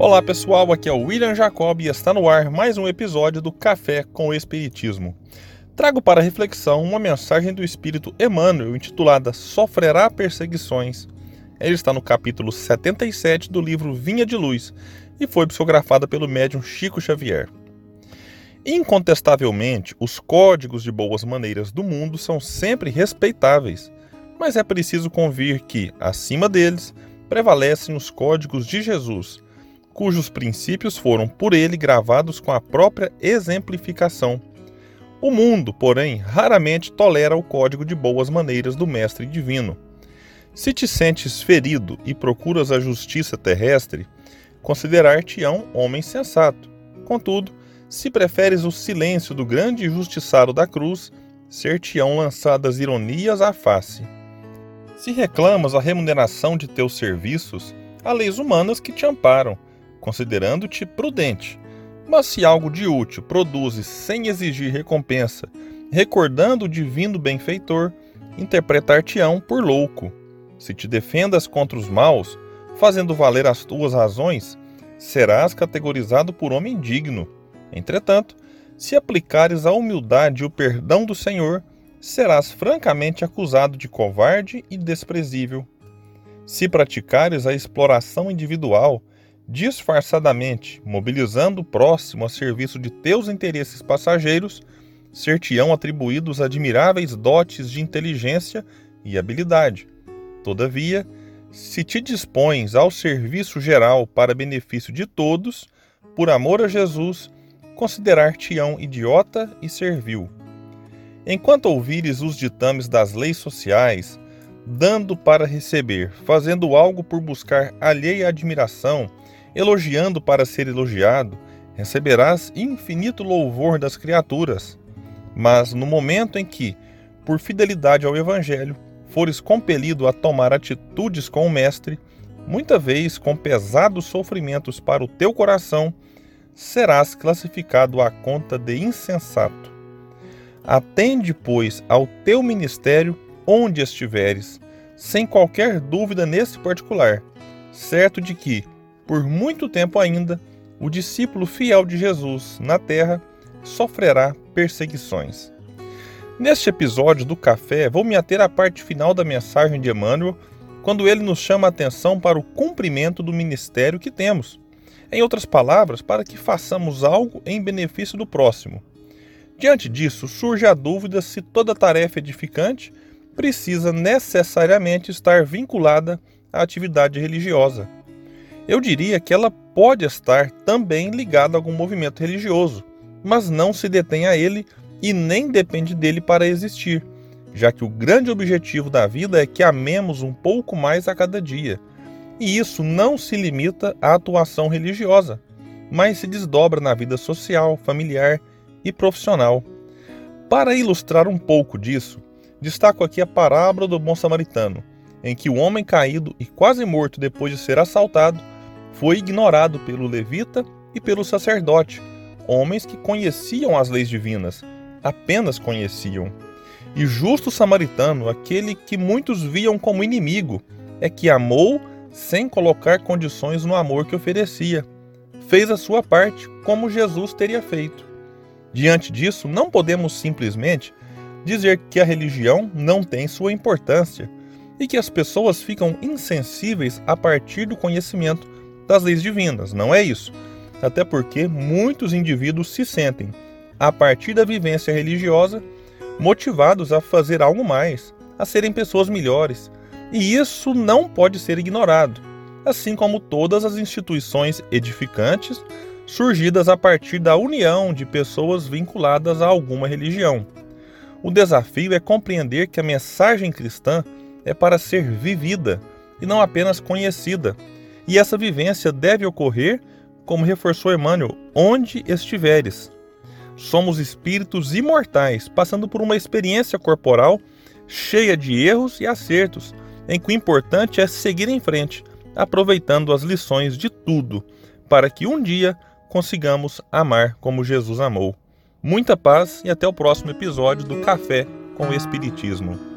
Olá pessoal, aqui é o William Jacob e está no ar mais um episódio do Café com o Espiritismo. Trago para reflexão uma mensagem do Espírito Emmanuel intitulada Sofrerá Perseguições. Ele está no capítulo 77 do livro Vinha de Luz e foi psicografada pelo médium Chico Xavier. Incontestavelmente, os códigos de boas maneiras do mundo são sempre respeitáveis, mas é preciso convir que, acima deles, prevalecem os códigos de Jesus cujos princípios foram por ele gravados com a própria exemplificação. O mundo, porém, raramente tolera o código de boas maneiras do Mestre Divino. Se te sentes ferido e procuras a justiça terrestre, considerar-te-ão homem sensato. Contudo, se preferes o silêncio do grande justiçado da cruz, ser-te-ão lançadas ironias à face. Se reclamas a remuneração de teus serviços, há leis humanas que te amparam, considerando-te prudente. Mas se algo de útil produzes sem exigir recompensa, recordando o divino benfeitor, interpretar-te-ão por louco. Se te defendas contra os maus, fazendo valer as tuas razões, serás categorizado por homem digno. Entretanto, se aplicares a humildade e o perdão do Senhor, serás francamente acusado de covarde e desprezível. Se praticares a exploração individual, disfarçadamente, mobilizando o próximo a serviço de teus interesses passageiros, ser-te-ão atribuídos admiráveis dotes de inteligência e habilidade. Todavia, se te dispões ao serviço geral para benefício de todos, por amor a Jesus, considerar-te-ão idiota e servil. Enquanto ouvires os ditames das leis sociais, dando para receber, fazendo algo por buscar alheia admiração, elogiando para ser elogiado, receberás infinito louvor das criaturas. Mas no momento em que, por fidelidade ao Evangelho, fores compelido a tomar atitudes com o Mestre, muita vez com pesados sofrimentos para o teu coração, serás classificado à conta de insensato. Atende, pois, ao teu ministério onde estiveres, sem qualquer dúvida nesse particular, certo de que, por muito tempo ainda, o discípulo fiel de Jesus na terra sofrerá perseguições. Neste episódio do Café, vou me ater à parte final da mensagem de Emmanuel, quando ele nos chama a atenção para o cumprimento do ministério que temos. Em outras palavras, para que façamos algo em benefício do próximo. Diante disso, surge a dúvida se toda tarefa edificante precisa necessariamente estar vinculada à atividade religiosa. Eu diria que ela pode estar também ligada a algum movimento religioso, mas não se detém a ele e nem depende dele para existir, já que o grande objetivo da vida é que amemos um pouco mais a cada dia. E isso não se limita à atuação religiosa, mas se desdobra na vida social, familiar e profissional. Para ilustrar um pouco disso, destaco aqui a parábola do bom samaritano, em que o homem caído e quase morto depois de ser assaltado foi ignorado pelo levita e pelo sacerdote, homens que conheciam as leis divinas, apenas conheciam. E justo samaritano, aquele que muitos viam como inimigo, é que amou sem colocar condições no amor que oferecia. Fez a sua parte, como Jesus teria feito. Diante disso, não podemos simplesmente dizer que a religião não tem sua importância e que as pessoas ficam insensíveis a partir do conhecimento das leis divinas, não é isso. Até porque muitos indivíduos se sentem, a partir da vivência religiosa, motivados a fazer algo mais, a serem pessoas melhores. E isso não pode ser ignorado, assim como todas as instituições edificantes surgidas a partir da união de pessoas vinculadas a alguma religião. O desafio é compreender que a mensagem cristã é para ser vivida e não apenas conhecida, e essa vivência deve ocorrer, como reforçou Emmanuel, onde estiveres. Somos espíritos imortais, passando por uma experiência corporal cheia de erros e acertos, em que o importante é seguir em frente, aproveitando as lições de tudo, para que um dia consigamos amar como Jesus amou. Muita paz e até o próximo episódio do Café com o Espiritismo.